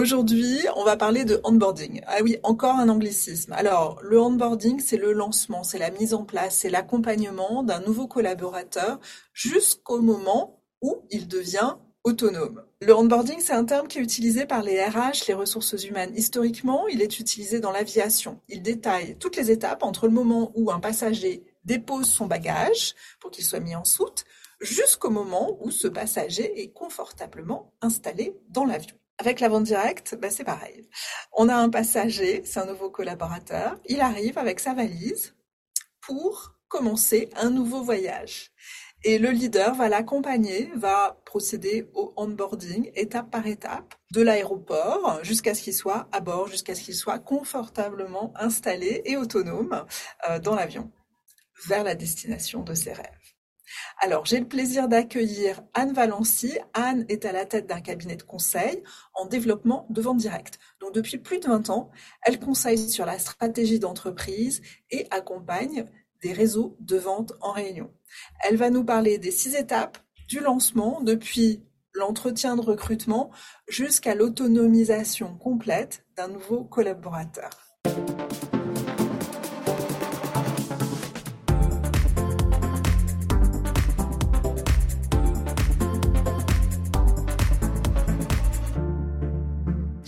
Aujourd'hui, on va parler de onboarding. Ah oui, encore un anglicisme. Alors, le onboarding, c'est le lancement, c'est la mise en place, c'est l'accompagnement d'un nouveau collaborateur jusqu'au moment où il devient autonome. Le onboarding, c'est un terme qui est utilisé par les RH, les ressources humaines. Historiquement, il est utilisé dans l'aviation. Il détaille toutes les étapes entre le moment où un passager dépose son bagage pour qu'il soit mis en soute, jusqu'au moment où ce passager est confortablement installé dans l'avion. Avec la vente directe, bah c'est pareil. On a un passager, c'est un nouveau collaborateur, il arrive avec sa valise pour commencer un nouveau voyage. Et le leader va l'accompagner, va procéder au onboarding étape par étape de l'aéroport jusqu'à ce qu'il soit à bord, jusqu'à ce qu'il soit confortablement installé et autonome euh, dans l'avion vers la destination de ses rêves. Alors, j'ai le plaisir d'accueillir Anne Valency. Anne est à la tête d'un cabinet de conseil en développement de vente directe. Donc, depuis plus de 20 ans, elle conseille sur la stratégie d'entreprise et accompagne des réseaux de vente en réunion. Elle va nous parler des six étapes du lancement depuis l'entretien de recrutement jusqu'à l'autonomisation complète d'un nouveau collaborateur.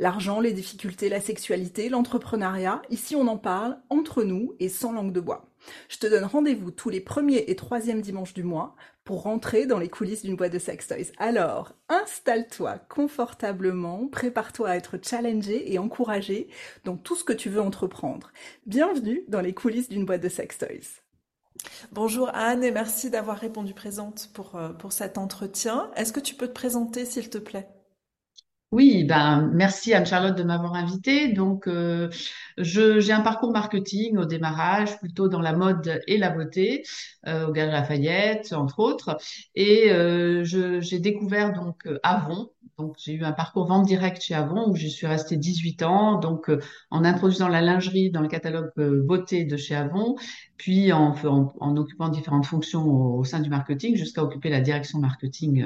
L'argent, les difficultés, la sexualité, l'entrepreneuriat, ici on en parle entre nous et sans langue de bois. Je te donne rendez-vous tous les premiers et troisièmes dimanches du mois pour rentrer dans les coulisses d'une boîte de sex toys. Alors, installe-toi confortablement, prépare-toi à être challengé et encouragé dans tout ce que tu veux entreprendre. Bienvenue dans les coulisses d'une boîte de sex toys. Bonjour Anne et merci d'avoir répondu présente pour, euh, pour cet entretien. Est-ce que tu peux te présenter s'il te plaît? Oui, ben merci Anne-Charlotte de m'avoir invitée. Donc, euh, j'ai un parcours marketing au démarrage, plutôt dans la mode et la beauté, euh, au Galeries Lafayette, entre autres. Et euh, j'ai découvert donc Avon. Donc, j'ai eu un parcours vente directe chez Avon où je suis restée 18 ans. Donc, en introduisant la lingerie dans le catalogue beauté de chez Avon, puis en, en, occupant différentes fonctions au, au sein du marketing, jusqu'à occuper la direction marketing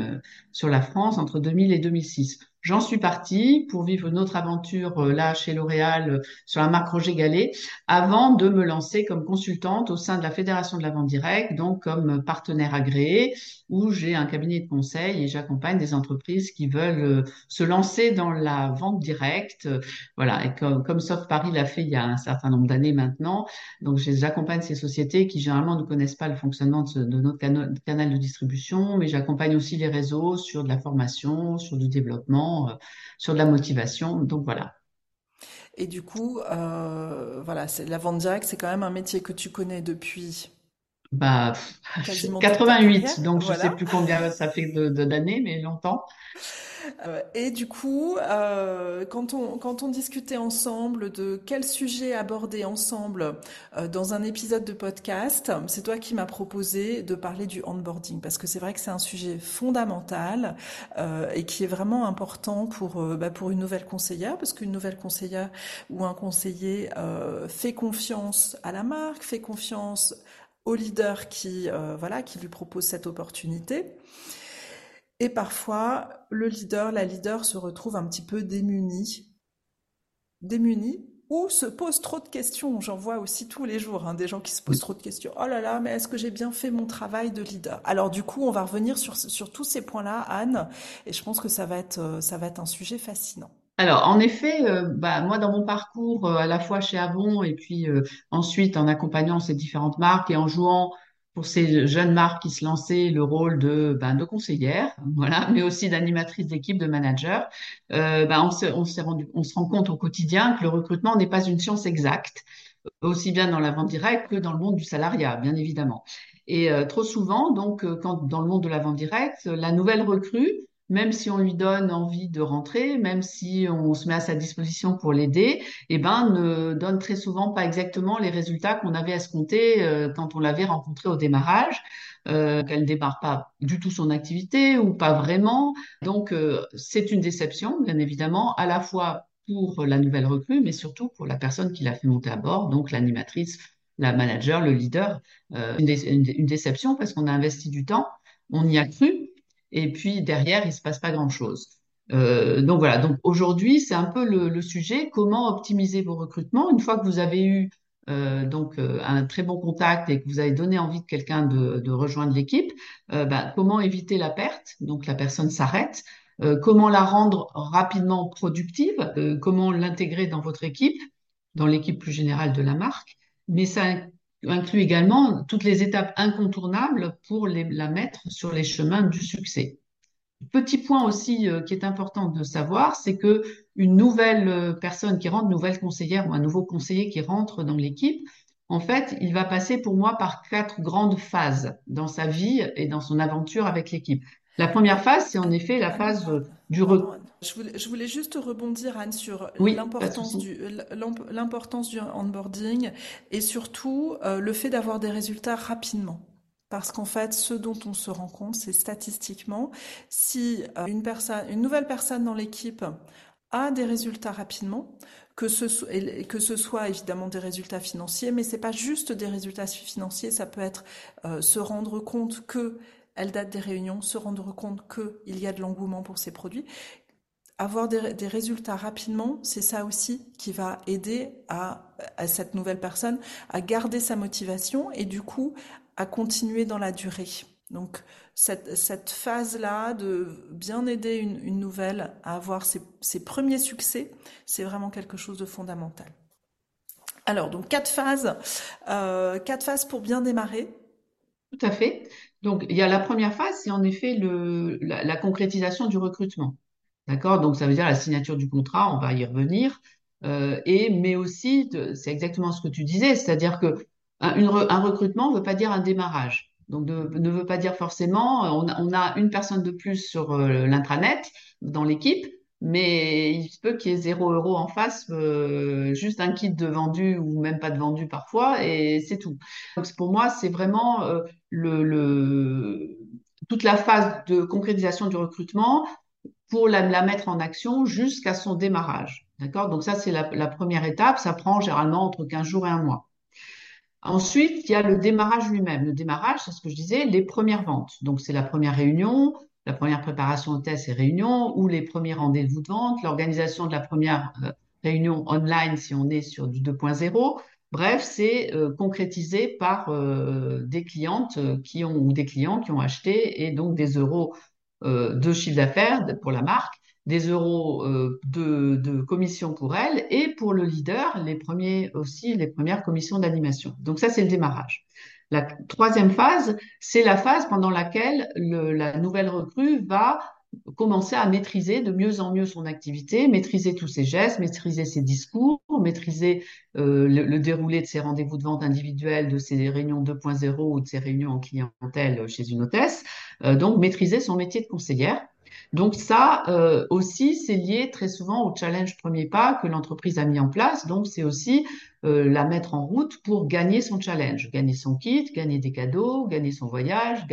sur la France entre 2000 et 2006. J'en suis partie pour vivre une autre aventure euh, là chez L'Oréal euh, sur la marque Roger Gallet avant de me lancer comme consultante au sein de la Fédération de la vente directe, donc comme partenaire agréé où j'ai un cabinet de conseil et j'accompagne des entreprises qui veulent euh, se lancer dans la vente directe. Voilà, et comme, comme Soft Paris l'a fait il y a un certain nombre d'années maintenant, donc j'accompagne ces qui généralement ne connaissent pas le fonctionnement de, notre canal de distribution, mais j'accompagne aussi les réseaux sur de la formation, sur du développement euh, sur de la motivation. Donc voilà. Et du coup, euh, voilà, la vente directe, c'est quand même un métier que tu connais depuis. Bah, 88, donc je ne sais plus combien ça fait d'années, mais longtemps. Euh, et du coup, euh, quand, on, quand on discutait ensemble de quel sujet aborder ensemble euh, dans un épisode de podcast, c'est toi qui m'as proposé de parler du onboarding parce que c'est vrai que c'est un sujet fondamental et qui est vraiment important pour, bah, pour une nouvelle conseillère parce qu'une nouvelle conseillère ou un conseiller fait confiance à la marque, fait confiance au leader qui, voilà, qui lui propose cette opportunité. Et parfois, le leader, la leader se retrouve un petit peu démuni, démuni, ou se pose trop de questions. J'en vois aussi tous les jours hein, des gens qui se posent trop de questions. Oh là là, mais est-ce que j'ai bien fait mon travail de leader? Alors du coup, on va revenir sur, sur tous ces points-là, Anne, et je pense que ça va être, euh, ça va être un sujet fascinant. Alors, en effet, euh, bah, moi, dans mon parcours, euh, à la fois chez Avon et puis ensuite en accompagnant ces différentes marques et en jouant pour ces jeunes marques qui se lançaient le rôle de, de conseillère, voilà, mais aussi d'animatrice d'équipe, de manager, euh, ben, on, se, rend compte au quotidien que le recrutement n'est pas une science exacte, aussi bien dans la vente directe que dans le monde du salariat, bien évidemment. Et euh, trop souvent, donc, euh, quand dans le monde de la vente directe, la nouvelle recrue même si on lui donne envie de rentrer, même si on se met à sa disposition pour l'aider, eh ben, ne donne très souvent pas exactement les résultats qu'on avait escomptés euh, quand on l'avait rencontré au démarrage. Euh, qu'elle démarre pas du tout son activité ou pas vraiment. Donc, euh, c'est une déception, bien évidemment, à la fois pour la nouvelle recrue, mais surtout pour la personne qui l'a fait monter à bord, donc l'animatrice, la manager, le leader. Euh, une, une, déception parce qu'on a investi du temps, on y a cru, et puis derrière, il se passe pas grand-chose. Euh, donc voilà, donc aujourd'hui, c'est un peu le, le, sujet, comment optimiser vos recrutements? Une fois que vous avez eu euh, donc euh, un très bon contact et que vous avez donné envie de quelqu'un de, de, rejoindre l'équipe, euh, bah, comment éviter la perte? Donc la personne s'arrête. Euh, comment la rendre rapidement productive? Comment l'intégrer dans votre équipe, dans l'équipe plus générale de la marque? Mais ça inclut également toutes les étapes incontournables pour la mettre sur les chemins du succès. Petit point aussi euh, qui est important de savoir, c'est que une nouvelle euh, personne qui rentre, nouvelle conseillère ou un nouveau conseiller qui rentre dans l'équipe, en fait, il va passer pour moi par quatre grandes phases dans sa vie et dans son aventure avec l'équipe. La première phase, c'est en effet la phase euh, du retour. Je voulais, je voulais, juste rebondir, Anne, sur l'importance du, l'importance du onboarding et surtout le fait d'avoir des résultats rapidement. Parce qu'en fait, ce dont on se rend compte, c'est statistiquement, si euh, une, personne, une nouvelle personne dans l'équipe a des résultats rapidement, que ce, que ce soit évidemment des résultats financiers, mais c'est pas juste des résultats financiers, ça peut être euh, se rendre compte que elle date des réunions, se rendre compte qu'il y a de l'engouement pour ces produits. Avoir des, résultats rapidement, c'est ça aussi qui va aider à, cette nouvelle personne à garder sa motivation et du coup à continuer dans la durée. Donc cette, phase-là de bien aider une, nouvelle à avoir ses, premiers succès, c'est vraiment quelque chose de fondamental. Alors donc quatre phases, euh, quatre phases pour bien démarrer. Tout à fait. Donc il y a la première phase, c'est en effet la, concrétisation du recrutement. D'accord? Donc ça veut dire la signature du contrat, on va y revenir. Euh, et mais aussi, c'est exactement ce que tu disais, c'est-à-dire que un, recrutement ne veut pas dire un démarrage. Donc, ne veut pas dire forcément, on a, on a une personne de plus sur euh, l'intranet dans l'équipe, mais il se peut qu'il y ait zéro euro en face, euh, juste un kit de vendu ou même pas de vendu parfois, et c'est tout. Donc, pour moi, c'est vraiment euh, le, le, toute la phase de concrétisation du recrutement pour la, mettre en action jusqu'à son démarrage. D'accord? Donc, ça, c'est la, la première étape. Ça prend généralement entre 15 jours et un mois. Ensuite, il y a le démarrage lui-même. Le démarrage, c'est ce que je disais, les premières ventes. Donc, c'est la première réunion, la première préparation au test et réunion, ou les premiers rendez-vous de vente, l'organisation de la première euh, réunion online si on est sur du 2.0. Bref, c'est euh, concrétisé par euh, des clientes qui ont ou des clients qui ont acheté et donc des euros de chiffre d'affaires pour la marque des euros euh, de, de, commission pour elle et pour le leader, les premiers aussi, les premières commissions d'animation. Donc ça, c'est le démarrage. La troisième phase, c'est la phase pendant laquelle le, la nouvelle recrue va commencer à maîtriser de mieux en mieux son activité, maîtriser tous ses gestes, maîtriser ses discours, maîtriser euh, le, déroulé de ses rendez-vous de vente individuels, de ses réunions 2.0 ou de ses réunions en clientèle chez une hôtesse. Euh, donc, maîtriser son métier de conseillère donc ça euh, aussi, c'est lié très souvent au challenge premier pas que l'entreprise a mis en place. Donc c'est aussi euh, la mettre en route pour gagner son challenge, gagner son kit, gagner des cadeaux, gagner son voyage.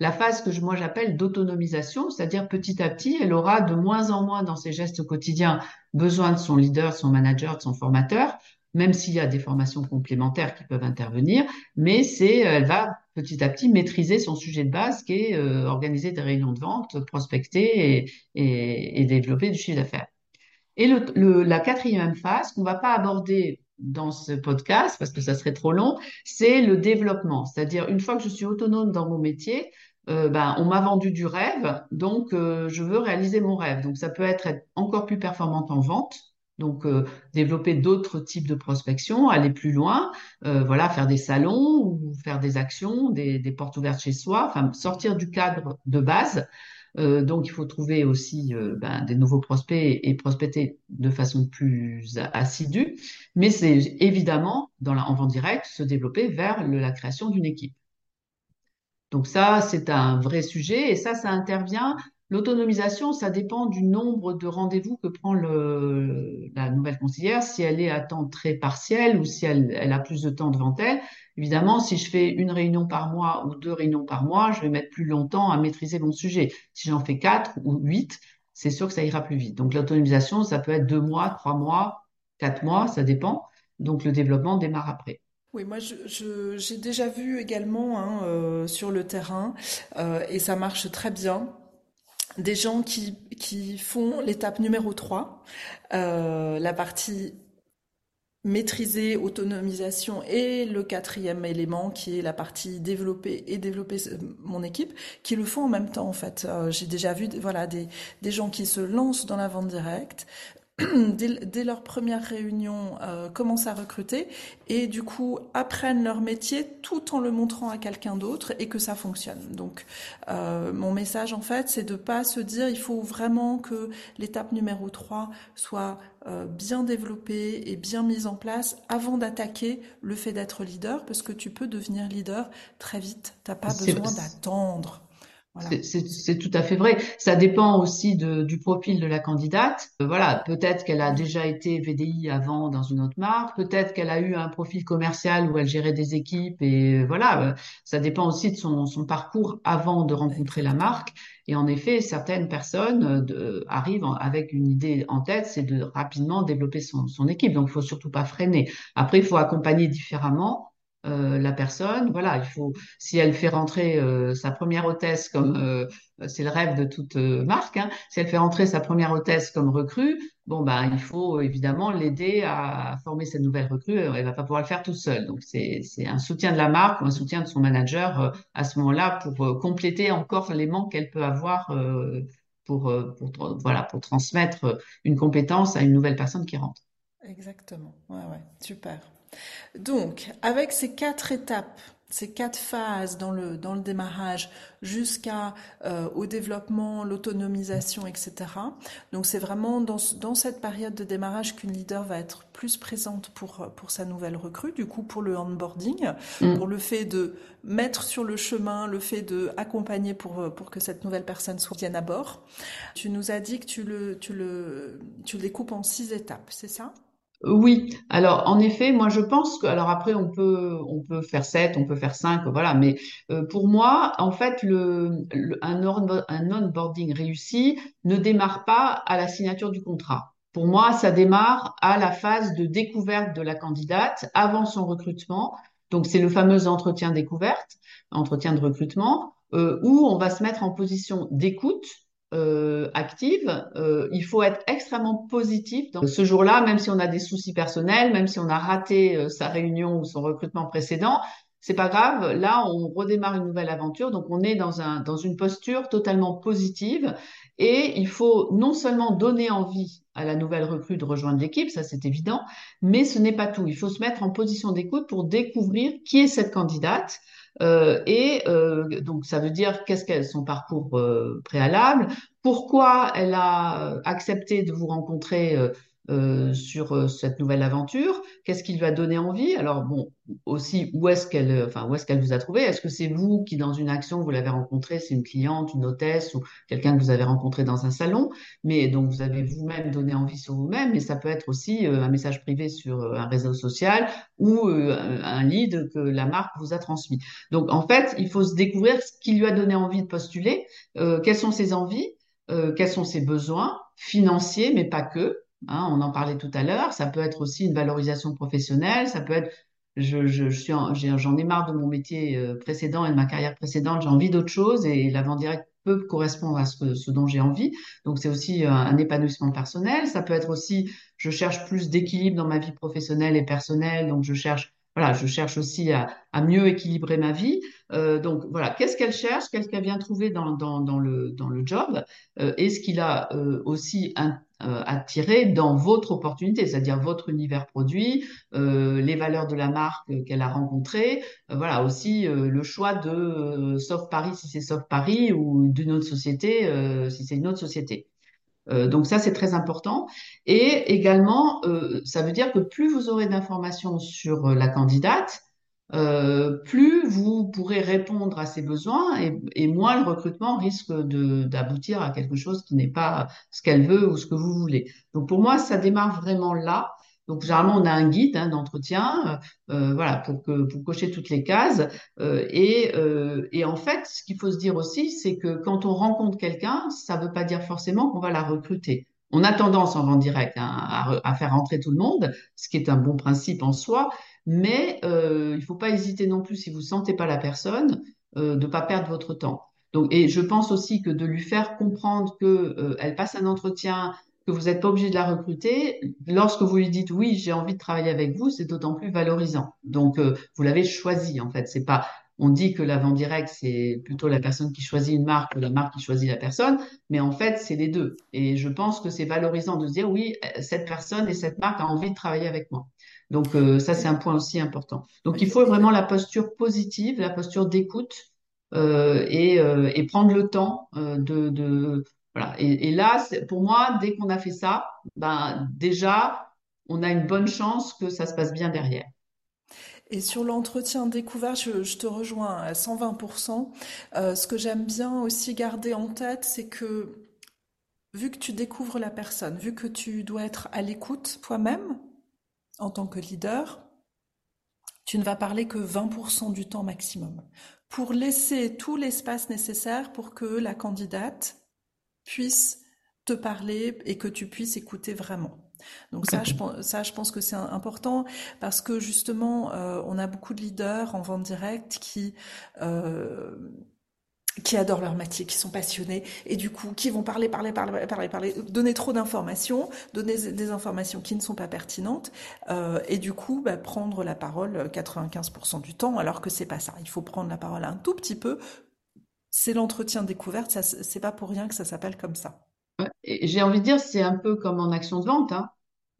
La phase que moi j'appelle d'autonomisation, c'est-à-dire petit à petit, elle aura de moins en moins dans ses gestes quotidiens besoin de son leader, de son manager, de son formateur, même s'il y a des formations complémentaires qui peuvent intervenir, mais c'est, elle va petit à petit maîtriser son sujet de base qui est euh, organiser des réunions de vente, prospecter et, développer du chiffre d'affaires. Et la quatrième phase qu'on va pas aborder dans ce podcast parce que ça serait trop long, c'est le développement. C'est-à-dire une fois que je suis autonome dans mon métier, euh, ben, on m'a vendu du rêve, donc euh, je veux réaliser mon rêve. Donc ça peut être, être encore plus performante en vente, donc, euh, développer d'autres types de prospection, aller plus loin, euh, voilà, faire des salons ou faire des actions, des, portes ouvertes chez soi, sortir du cadre de base. Euh, donc, il faut trouver aussi ben, des nouveaux prospects et, prospecter de façon plus assidue. Mais c'est évidemment, dans la, en vente directe, se développer vers la création d'une équipe. Donc ça, c'est un vrai sujet et ça, ça intervient L'autonomisation, ça dépend du nombre de rendez-vous que prend la nouvelle conseillère, si elle est à temps très partiel ou si elle, elle a plus de temps devant elle. Évidemment, si je fais une réunion par mois ou deux réunions par mois, je vais mettre plus longtemps à maîtriser mon sujet. Si j'en fais quatre ou huit, c'est sûr que ça ira plus vite. Donc l'autonomisation, ça peut être deux mois, trois mois, quatre mois, ça dépend. Donc le développement démarre après. Oui, moi j'ai déjà vu également hein, euh, sur le terrain, euh, et ça marche très bien, des gens qui, font l'étape numéro 3, euh, la partie maîtriser, autonomisation et le quatrième élément qui est la partie développer et développer mon équipe qui le font en même temps en fait. Euh, j'ai déjà vu voilà des gens qui se lancent dans la vente directe, dès, leur première réunion, euh, commencent à recruter et du coup apprennent leur métier tout en le montrant à quelqu'un d'autre et que ça fonctionne. Donc euh, mon message en fait, c'est de pas se dire il faut vraiment que l'étape numéro 3 soit euh, bien développée et bien mise en place avant d'attaquer le fait d'être leader parce que tu peux devenir leader très vite. T'as pas besoin d'attendre. C'est tout à fait vrai. Ça dépend aussi de, du profil de la candidate. Euh, voilà, peut-être qu'elle a déjà été VDI avant dans une autre marque, peut-être qu'elle a eu un profil commercial où elle gérait des équipes et euh, voilà, euh, ça dépend aussi de son, son parcours avant de rencontrer la marque. Et en effet, certaines personnes de, arrivent avec une idée en tête, c'est de rapidement développer son, son équipe. Donc, il faut surtout pas freiner. Après, il faut accompagner différemment. Euh, la personne. Voilà, il faut, si elle fait rentrer euh, sa première hôtesse comme euh, c'est le rêve de toute marque, hein, si elle fait rentrer sa première hôtesse comme recrue, bon ben il faut évidemment l'aider à former cette nouvelle recrue. Elle va pas pouvoir le faire toute seule. Donc c'est un soutien de la marque ou un soutien de son manager à ce moment-là pour compléter encore les manques qu'elle peut avoir. pour, pour, voilà, pour transmettre une compétence à une nouvelle personne qui rentre. Exactement. Ouais, ouais. Super. Donc, avec ces quatre étapes, ces quatre phases dans le, dans le démarrage jusqu'à euh, au développement, l'autonomisation, etc. Donc c'est vraiment dans, dans cette période de démarrage qu'une leader va être plus présente pour, pour sa nouvelle recrue, du coup pour le onboarding, mm. pour le fait de mettre sur le chemin, le fait de accompagner pour, pour que cette nouvelle personne soit bien à bord. Tu nous as dit que tu le, tu le, tu le découpes en six étapes, c'est ça? Oui, alors en effet, moi je pense que, alors après on peut on peut faire 7, on peut faire 5, voilà, mais euh, pour moi, en fait, le, un, onboarding réussi ne démarre pas à la signature du contrat. Pour moi, ça démarre à la phase de découverte de la candidate avant son recrutement. Donc c'est le fameux entretien découverte, entretien de recrutement, euh, où on va se mettre en position d'écoute euh, active, euh, il faut être extrêmement positif. Donc, ce jour-là, même si on a des soucis personnels, même si on a raté euh, sa réunion ou son recrutement précédent, c'est pas grave. Là, on redémarre une nouvelle aventure. Donc, on est dans un dans une posture totalement positive. Et il faut non seulement donner envie à la nouvelle recrue de rejoindre l'équipe, ça c'est évident, mais ce n'est pas tout. Il faut se mettre en position d'écoute pour découvrir qui est cette candidate, euh, et euh, donc, ça veut dire qu'est-ce qu'elle son parcours euh, préalable, pourquoi elle a accepté de vous rencontrer euh, sur euh, cette nouvelle aventure. Qu'est-ce qui lui a donné envie? Alors bon, aussi où est-ce qu'elle, enfin où est-ce qu'elle vous a trouvé? Est-ce que c'est vous qui dans une action vous l'avez rencontrée, c'est une cliente, une hôtesse ou quelqu'un que vous avez rencontré dans un salon? Mais donc vous avez vous-même donné envie sur vous-même, mais ça peut être aussi euh, un message privé sur un réseau social ou un lead que la marque vous a transmis. Donc en fait, il faut se découvrir ce qui lui a donné envie de postuler, quelles sont ses envies, quels sont ses besoins? Financiers, mais pas que. Hein, on en parlait tout à l'heure. Ça peut être aussi une valorisation professionnelle. Ça peut être, je, je, suis, j'en ai marre de mon métier euh, précédent et de ma carrière précédente. J'ai envie d'autre chose et la vente directe peut correspondre à ce, ce dont j'ai envie. Donc c'est aussi un, un, épanouissement personnel. Ça peut être aussi, je cherche plus d'équilibre dans ma vie professionnelle et personnelle. Donc je cherche voilà, je cherche aussi à, à mieux équilibrer ma vie. Euh, donc voilà, qu'est-ce qu'elle cherche, qu'est-ce qu'elle vient trouver dans, dans, dans, le, dans le job, euh, et ce qu'il a euh, aussi un, euh, attiré dans votre opportunité, c'est-à-dire votre univers produit, euh, les valeurs de la marque qu'elle a rencontrées, voilà aussi le choix de Sauf Paris si c'est Sauf Paris ou d'une autre société si c'est une autre société. Euh, donc ça, c'est très important. Et également, euh, ça veut dire que plus vous aurez d'informations sur euh, la candidate, euh, plus vous pourrez répondre à ses besoins et, et moins le recrutement risque d'aboutir à quelque chose qui n'est pas ce qu'elle veut ou ce que vous voulez. Donc pour moi, ça démarre vraiment là. Donc généralement, on a un guide hein, d'entretien, euh, euh, voilà, pour que pour cocher toutes les cases. Euh, et, euh, et en fait, ce qu'il faut se dire aussi, c'est que quand on rencontre quelqu'un, ça ne veut pas dire forcément qu'on va la recruter. On a tendance en vente directe hein, à, à, faire rentrer tout le monde, ce qui est un bon principe en soi, mais euh, il ne faut pas hésiter non plus si vous sentez pas la personne euh, de pas perdre votre temps. Donc, et je pense aussi que de lui faire comprendre que euh, passe un entretien, que vous n'êtes pas obligé de la recruter, lorsque vous lui dites oui, j'ai envie de travailler avec vous, c'est d'autant plus valorisant. Donc, vous l'avez choisi en fait. C'est pas on dit que la vente directe, c'est plutôt la personne qui choisit une marque ou la marque qui choisit la personne, mais en fait, c'est les deux. Et je pense que c'est valorisant de se dire, oui, cette personne et cette marque a envie de travailler avec moi. Donc euh, ça, c'est un point aussi important. Donc il faut vraiment la posture positive, la posture d'écoute euh, et, euh, et, prendre le temps de, de, voilà. Et, et là, pour moi, dès qu'on a fait ça, ben déjà, on a une bonne chance que ça se passe bien derrière. Et sur l'entretien découvert, je, je, te rejoins à 120%. Euh, ce que j'aime bien aussi garder en tête, c'est que vu que tu découvres la personne, vu que tu dois être à l'écoute toi-même, en tant que leader, tu ne vas parler que 20% du temps maximum pour laisser tout l'espace nécessaire pour que la candidate puisse te parler et que tu puisses écouter vraiment. Donc ça, je, ça, je pense que c'est important parce que justement, euh, on a beaucoup de leaders en vente directe qui euh, qui adorent leur métier, qui sont passionnés et du coup qui vont parler, parler, parler, parler, parler, donner trop d'informations, donner des informations qui ne sont pas pertinentes euh, et du coup bah, prendre la parole 95% du temps alors que c'est pas ça. Il faut prendre la parole un tout petit peu. C'est l'entretien découverte, c'est pas pour rien que ça s'appelle comme ça. J'ai envie de dire c'est un peu comme en action de vente. Hein.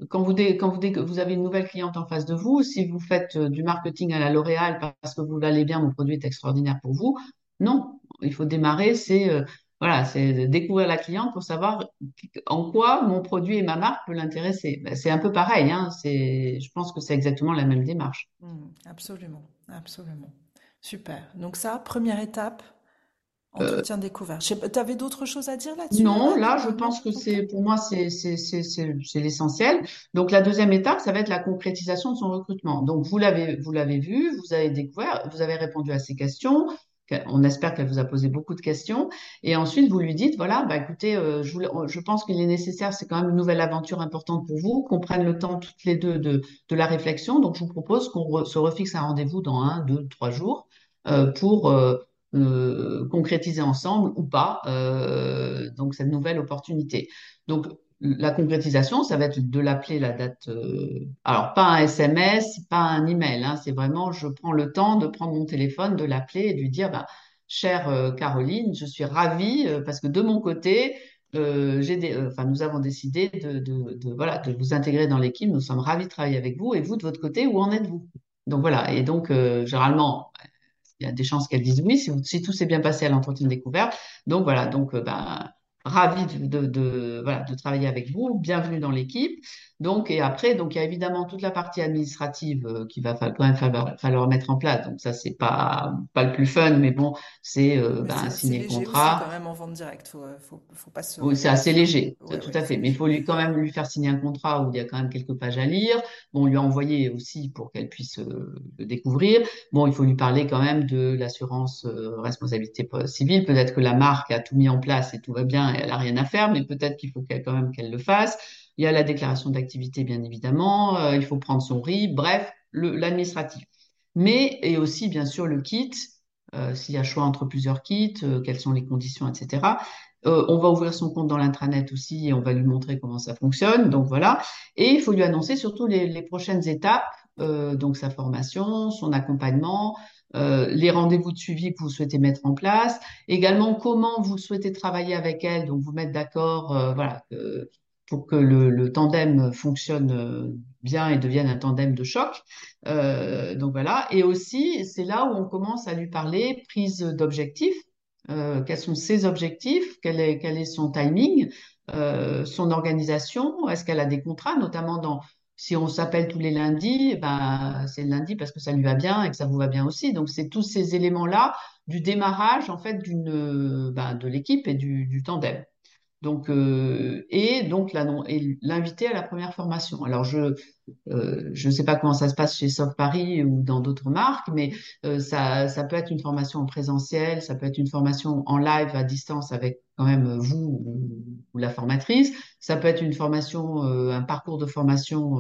Quand vous, vous avez une nouvelle cliente en face de vous, si vous faites euh, du marketing à la L'Oréal parce que vous l'allez bien, mon produit est extraordinaire pour vous, non, il faut démarrer, c'est euh, voilà, c'est découvrir la cliente pour savoir en quoi mon produit et ma marque peut l'intéresser. Ben, c'est un peu pareil, hein, c'est, je pense que c'est exactement la même démarche. Mmh, absolument, absolument. Super. Donc ça, première étape, entretien euh, découvert. Tu avais d'autres choses à dire là-dessus? Non, là, je pense que c'est, pour moi, c'est, c'est, c'est, c'est l'essentiel. Donc la deuxième étape, ça va être la concrétisation de son recrutement. Donc vous l'avez, vous l'avez vu, vous avez découvert, vous avez répondu à ces questions. On espère qu'elle vous a posé beaucoup de questions. Et ensuite, vous lui dites, voilà, bah, écoutez, euh, je, pense qu'il est nécessaire, c'est quand même une nouvelle aventure importante pour vous, qu'on prenne le temps toutes les deux de, la réflexion. Donc, je vous propose qu'on se refixe un rendez-vous dans un, deux, trois jours euh, pour euh, concrétiser ensemble ou pas donc cette nouvelle opportunité. Donc, la concrétisation, ça va être de l'appeler la date. Euh, alors, pas un SMS, pas un email. Hein, c'est vraiment, je prends le temps de prendre mon téléphone, de l'appeler et de lui dire, bah, chère euh, Caroline, je suis ravie euh, parce que de mon côté, des, enfin, nous avons décidé de, de, voilà, de vous intégrer dans l'équipe. Nous sommes ravis de travailler avec vous. Et vous, de votre côté, où en êtes-vous? Donc voilà. Et donc, généralement, il y a des chances qu'elle dise oui si, si tout s'est bien passé à l'entretien de découverte. Donc voilà. Donc, ben ravi de, de, voilà, de travailler avec vous. Bienvenue dans l'équipe. Donc, et après, donc, il y a évidemment toute la partie administrative euh, qui va quand même falloir, falloir, mettre en place. Donc, ça, c'est pas, pas le plus fun, mais bon, c'est euh, ben, signer le contrat. C'est quand même en vente directe. Faut, faut, faut pas se. Oui, c'est assez léger, ouais, tout ouais, à fait. Mais il faut lui quand même lui faire signer un contrat où il y a quand même quelques pages à lire. Bon, lui envoyer aussi pour qu'elle puisse euh, le découvrir. Bon, il faut lui parler quand même de l'assurance euh, responsabilité civile. Peut-être que la marque a tout mis en place et tout va bien elle a rien à faire, mais peut-être qu'il faut quand même qu'elle le fasse. Il y a la déclaration d'activité, bien évidemment. Euh, il faut prendre son RIB. Bref, l'administratif. Mais, et aussi, bien sûr, le kit. Euh, s'il y a choix entre plusieurs kits, euh, quelles sont les conditions, etc. On va ouvrir son compte dans l'intranet aussi et on va lui montrer comment ça fonctionne. Donc voilà. Et il faut lui annoncer surtout les, les prochaines étapes, donc sa formation, son accompagnement, euh, les rendez-vous de suivi que vous souhaitez mettre en place, également comment vous souhaitez travailler avec elle, donc vous mettre d'accord, voilà, pour que le, le, tandem fonctionne euh, bien et devienne un tandem de choc. Euh, donc voilà. Et aussi, c'est là où on commence à lui parler prise d'objectifs. Euh, quels sont ses objectifs Quel est, quel est son timing euh, Son organisation Est-ce qu'elle a des contrats, notamment dans Si on s'appelle tous les lundis, ben, c'est le lundi parce que ça lui va bien et que ça vous va bien aussi. Donc, c'est tous ces éléments-là du démarrage, en fait, d'une, ben, de l'équipe et du tandem. Donc, euh, et donc l'inviter à la première formation. Alors, je euh, je ne sais pas comment ça se passe chez Soft Paris ou dans d'autres marques, mais euh, ça, ça peut être une formation en présentiel, ça peut être une formation en live à distance avec quand même vous ou, la formatrice, ça peut être une formation, un parcours de formation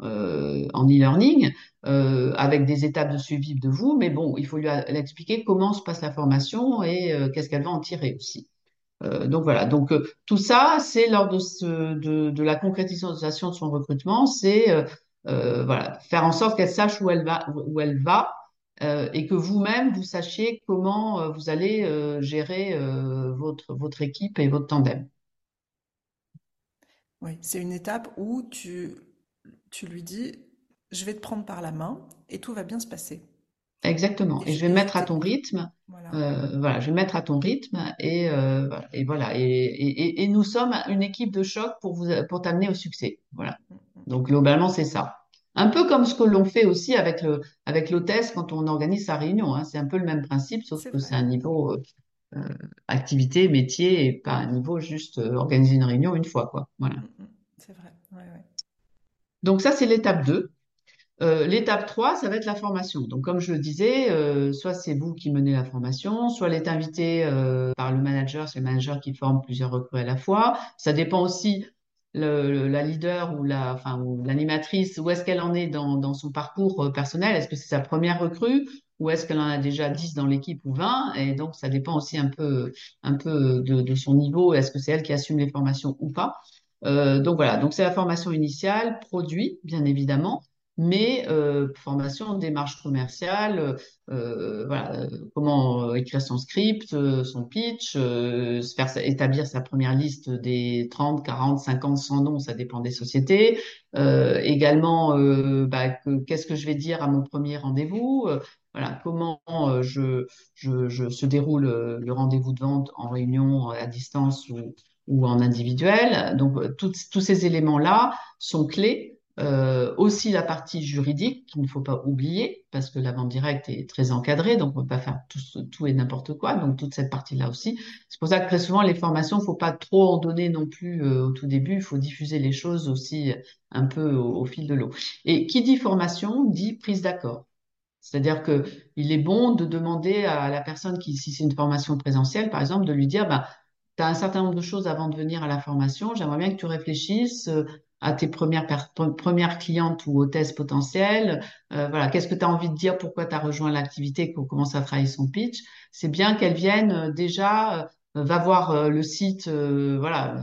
en e-learning avec des étapes de suivi de vous, mais bon, il faut lui expliquer comment se passe la formation et qu'est-ce qu'elle va en tirer aussi. Euh, donc voilà, donc euh, tout ça, c'est lors de, la concrétisation de son recrutement, c'est euh, faire en sorte qu'elle sache où elle va, et que vous-même vous sachiez comment vous allez gérer votre équipe et votre tandem. Oui, c'est une étape où tu lui dis, je vais te prendre par la main et tout va bien se passer. Exactement. Et, je vais mettre à ton rythme. Voilà. Euh, voilà, je vais mettre à ton rythme et, euh, et voilà. Et, et, et, nous sommes une équipe de choc pour vous pour t'amener au succès. Voilà. Mm, mm. Donc globalement, c'est ça. Un peu comme ce que l'on fait aussi avec le avec l'hôtesse quand on organise sa réunion. Hein. C'est un peu le même principe, sauf que c'est un niveau euh, activité, métier et pas un niveau juste organiser une réunion une fois, quoi. Voilà. Mm, c'est vrai. Ouais, ouais. Donc ça, c'est l'étape 2. Euh, l'étape 3, ça va être la formation. Donc, comme je le disais, euh, soit c'est vous qui menez la formation, soit elle est invitée euh, par le manager, c'est le manager qui forme plusieurs recrues à la fois. Ça dépend aussi le, la leader ou la, enfin, l'animatrice, où est-ce qu'elle en est dans, dans son parcours personnel? Est-ce que c'est sa première recrue ou est-ce qu'elle en a déjà 10 dans l'équipe ou 20 Et donc, ça dépend aussi un peu, un peu de, de son niveau. Est-ce que c'est elle qui assume les formations ou pas Donc voilà, donc c'est la formation initiale, produit, bien évidemment mais euh, formation, démarche commerciale, euh, voilà, euh, comment écrire son script, son pitch, se faire établir sa première liste des 30, 40, 50, 100 noms, ça dépend des sociétés. également, bah, qu'est-ce que je vais dire à mon premier rendez-vous voilà, comment je, je, je, se déroule le rendez-vous de vente en réunion à distance ou, ou en individuel. Donc, tous ces éléments-là sont clés euh, aussi la partie juridique qu'il ne faut pas oublier parce que la vente directe est très encadrée, donc on ne peut pas faire tout, tout et n'importe quoi. Donc toute cette partie-là aussi. C'est pour ça que très souvent les formations, il faut pas trop en donner non plus euh, au tout début. Il faut diffuser les choses aussi un peu au, fil de l'eau. Et qui dit formation dit prise d'accord. C'est-à-dire que il est bon de demander à la personne qui, si c'est une formation présentielle, par exemple, de lui dire, bah, tu as un certain nombre de choses avant de venir à la formation. J'aimerais bien que tu réfléchisses euh, à tes premières, premières clientes ou hôtesses potentielles. Euh, voilà, qu'est-ce que tu as envie de dire, pourquoi tu as rejoint l'activité, qu'on commence à travailler son pitch? C'est bien qu'elle vienne euh, déjà, euh, va voir le site, voilà.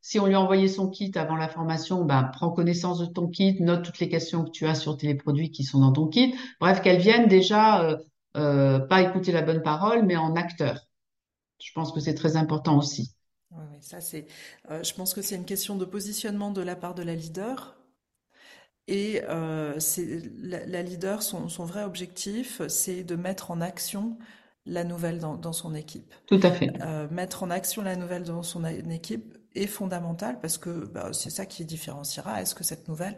si on lui a envoyé son kit avant la formation, ben, prends connaissance de ton kit, note toutes les questions que tu as sur les produits qui sont dans ton kit. Bref, qu'elle vienne déjà, pas écouter la bonne parole, mais en acteur. Je pense que c'est très important aussi. Oui, ça c'est. Euh, je pense que c'est une question de positionnement de la part de la leader. Et euh, c'est la, leader, son, vrai objectif, c'est de mettre en action la nouvelle dans, son équipe. Tout à fait. Euh, mettre en action la nouvelle dans son équipe est fondamental parce que bah, c'est ça qui différenciera. Est-ce que cette nouvelle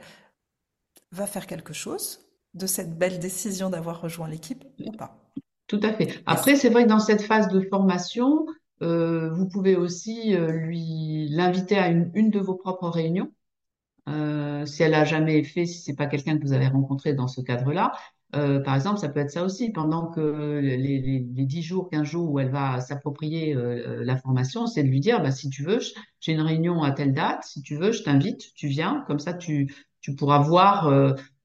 va faire quelque chose de cette belle décision d'avoir rejoint l'équipe ou pas? Tout à fait. Après, c'est vrai que dans cette phase de formation, euh, vous pouvez aussi euh, lui l'inviter à une, une, de vos propres réunions, euh, si elle a jamais fait, si c'est pas quelqu'un que vous avez rencontré dans ce cadre-là. Euh, par exemple, ça peut être ça aussi. Pendant que les, les, les 10 jours, 15 jours où elle va s'approprier euh, la formation, c'est de lui dire, bah, si tu veux, j'ai une réunion à telle date, si tu veux, je t'invite, tu viens, comme ça tu, tu pourras voir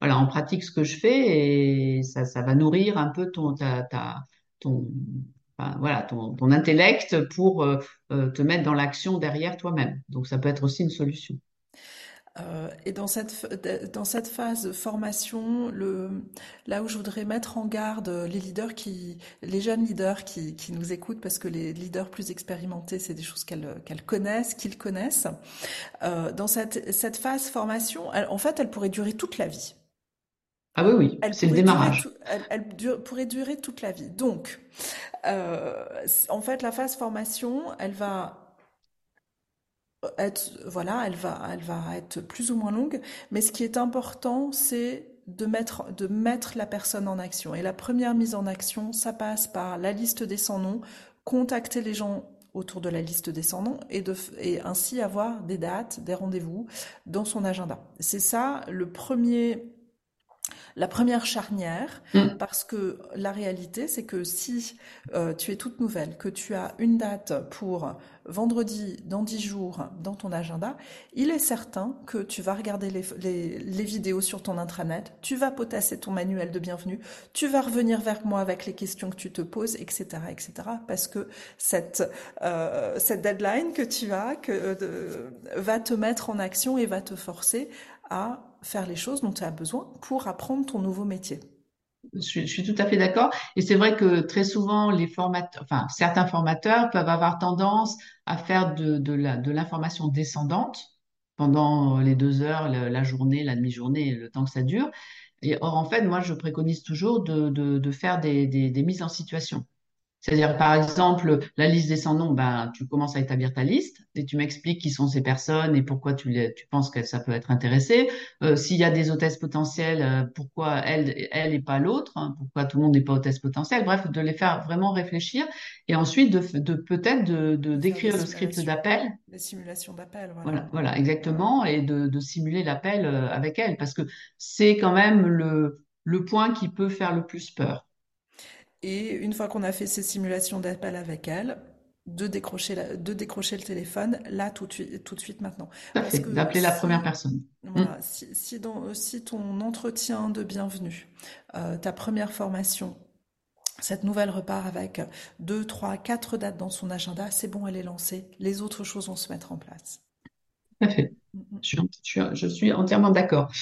voilà, en pratique ce que je fais et ça, ça va nourrir un peu ton, ta, ta, ton, voilà, ton, intellect pour euh, euh, te mettre dans l'action derrière toi-même. Donc ça peut être aussi une solution. Euh, et dans cette, dans cette phase formation, le, là où je voudrais mettre en garde les leaders qui, les jeunes leaders qui, qui nous écoutent, parce que les leaders plus expérimentés, c'est des choses qu'elles qu'elles connaissent, qu'ils connaissent. dans cette, cette phase formation, en fait, elle pourrait durer toute la vie. Ah oui, oui, c'est le démarrage. elle, pourrait durer toute la vie. Donc, euh, en fait, la phase formation, elle va être, voilà, elle va, elle va être plus ou moins longue, mais ce qui est important, c'est de mettre, de mettre la personne en action. Et la première mise en action, ça passe par la liste des 100 noms, contacter les gens autour de la liste des 100 noms et, de, et ainsi avoir des dates, des rendez-vous dans son agenda. C'est ça le premier la première charnière, mm. parce que la réalité, c'est que si euh, tu es toute nouvelle, que tu as une date pour vendredi dans dix jours dans ton agenda, il est certain que tu vas regarder les, les, vidéos sur ton intranet, tu vas potasser ton manuel de bienvenue, tu vas revenir vers moi avec les questions que tu te poses, etc., etc., parce que cette, euh, cette deadline que tu as que, euh, va te mettre en action et va te forcer à faire les choses dont tu as besoin pour apprendre ton nouveau métier. Je suis, tout à fait d'accord. Et c'est vrai que très souvent, certains formateurs peuvent avoir tendance à faire de, l'information descendante pendant les deux heures, la, journée, la demi-journée, le temps que ça dure. Et or, en fait, moi, je préconise toujours de, faire des mises en situation. C'est-à-dire, par exemple, la liste des 100 noms, ben, tu commences à établir ta liste et tu m'expliques qui sont ces personnes et pourquoi tu, les, tu penses que ça peut être intéressé. Euh, S'il y a des hôtesses potentielles, euh, pourquoi elle, elle et pas l'autre hein, Pourquoi tout le monde n'est pas hôtesse potentielle Bref, de les faire vraiment réfléchir et ensuite de, de peut-être de, de d'écrire le script d'appel. Les simulations d'appel, voilà. voilà. Voilà, exactement, et de, de simuler l'appel euh, avec elle parce que c'est quand même le, le point qui peut faire le plus peur. Et une fois qu'on a fait ces simulations d'appel avec elle, de décrocher, de décrocher le téléphone là tout de suite, tout de suite maintenant. D'appeler la première personne. Voilà, mm. si, si, dans, si, ton entretien de bienvenue, euh, ta première formation, cette nouvelle repart avec deux, trois, quatre dates dans son agenda, c'est bon, elle est lancée. Les autres choses vont se mettre en place. Tout à fait. Mm, mm. Je, suis, je suis entièrement d'accord.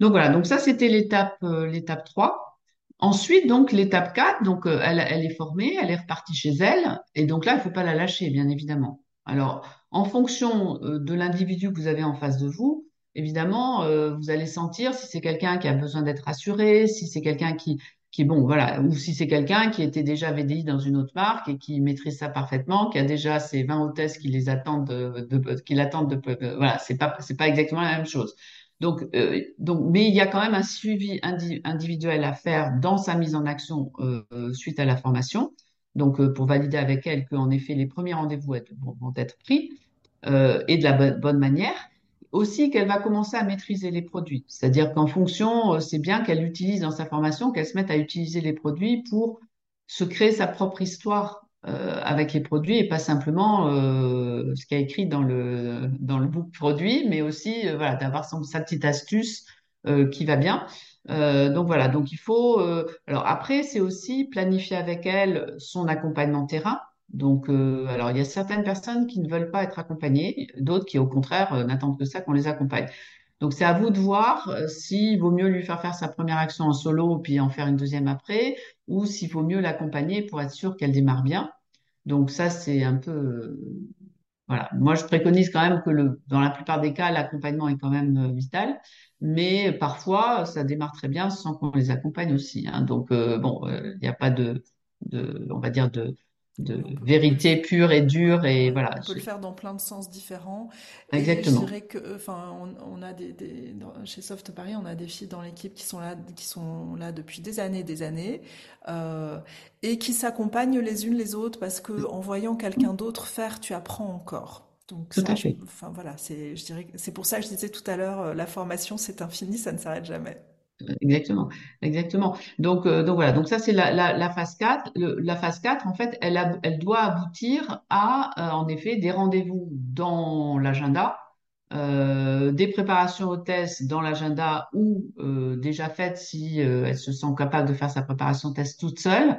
Donc voilà, donc ça c'était l'étape euh, l'étape 3. Ensuite, donc, l'étape 4, donc, euh, elle, elle, est formée, elle est repartie chez elle, et donc là, il ne faut pas la lâcher, bien évidemment. Alors, en fonction euh, de l'individu que vous avez en face de vous, évidemment, euh, vous allez sentir si c'est quelqu'un qui a besoin d'être rassuré, si c'est quelqu'un qui, qui, bon, voilà, ou si c'est quelqu'un qui était déjà VDI dans une autre marque et qui maîtrise ça parfaitement, qui a déjà ses 20 hôtesses qui les attendent de, de qui l'attendent de, voilà, c'est pas, c'est pas exactement la même chose. Donc, euh, donc, mais il y a quand même un suivi individuel à faire dans sa mise en action euh, suite à la formation. Donc, euh, pour valider avec elle qu'en effet les premiers rendez-vous vont être pris et de la bonne manière. Aussi qu'elle va commencer à maîtriser les produits. C'est-à-dire qu'en fonction, c'est bien qu'elle utilise dans sa formation, qu'elle se mette à utiliser les produits pour se créer sa propre histoire euh, avec les produits et pas simplement euh, ce qu'il a écrit dans le dans le book produit, mais aussi euh, voilà d'avoir sa petite astuce qui va bien. donc voilà, donc il faut. alors après, c'est aussi planifier avec elle son accompagnement terrain. Donc, alors il y a certaines personnes qui ne veulent pas être accompagnées, d'autres qui au contraire n'attendent que ça qu'on les accompagne. Donc c'est à vous de voir s'il vaut mieux lui faire faire sa première action en solo puis en faire une deuxième après, ou s'il vaut mieux l'accompagner pour être sûr qu'elle démarre bien. Donc ça, c'est un peu... Euh, voilà. Moi, je préconise quand même que le, dans la plupart des cas, l'accompagnement est quand même euh, vital, mais parfois, ça démarre très bien sans qu'on les accompagne aussi. Hein. Donc, euh, bon, il n'y a pas de, de, on va dire, de, de vérité pure et dure et voilà. On peut le faire dans plein de sens différents. Exactement. je dirais que, enfin, on, a des, chez Soft Paris, on a des filles dans l'équipe qui sont là, qui sont là depuis des années, des années, euh, et qui s'accompagnent les unes les autres parce que en voyant quelqu'un d'autre faire, tu apprends encore. Donc tout à fait. enfin voilà, c'est, je dirais, c'est pour ça que je disais tout à l'heure, euh, la formation c'est infini, ça ne s'arrête jamais. Exactement, exactement. Donc, euh, donc voilà, donc ça c'est la, la, la, phase 4. la phase 4, en fait, elle, elle doit aboutir à, euh, en effet, des rendez-vous dans l'agenda, euh, des préparations aux tests dans l'agenda ou euh, déjà faites si elle se sent capable de faire sa préparation test toute seule.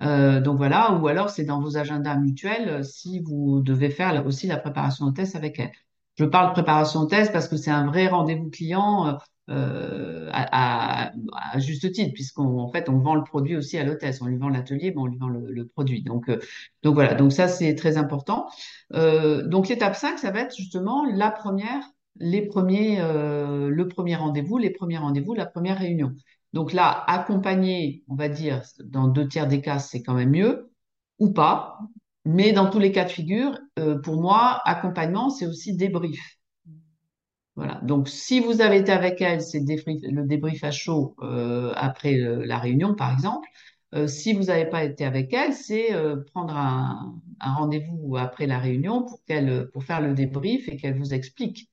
donc voilà, ou alors c'est dans vos agendas mutuels si vous devez faire aussi la préparation au test avec elle. Je parle de préparation au test parce que c'est un vrai rendez-vous client euh, à, à, juste titre, puisqu'en en fait, on vend le produit aussi à l'hôtesse. On lui vend l'atelier, mais on lui vend le, produit. Donc, euh, voilà, donc ça, c'est très important. Euh, donc l'étape 5, ça va être justement la première, les premiers, euh, le premier rendez-vous, les premiers rendez-vous, la première réunion. Donc là, accompagner, on va dire, dans deux tiers des cas, c'est quand même mieux, ou pas. Mais dans tous les cas de figure, euh, pour moi, accompagnement, c'est aussi débrief. Voilà. Donc, si vous avez été avec elle, c'est le débrief à chaud euh, après euh, la réunion, par exemple. Euh, si vous n'avez pas été avec elle, c'est prendre un, un rendez-vous après la réunion pour qu'elle, pour faire le débrief et qu'elle vous explique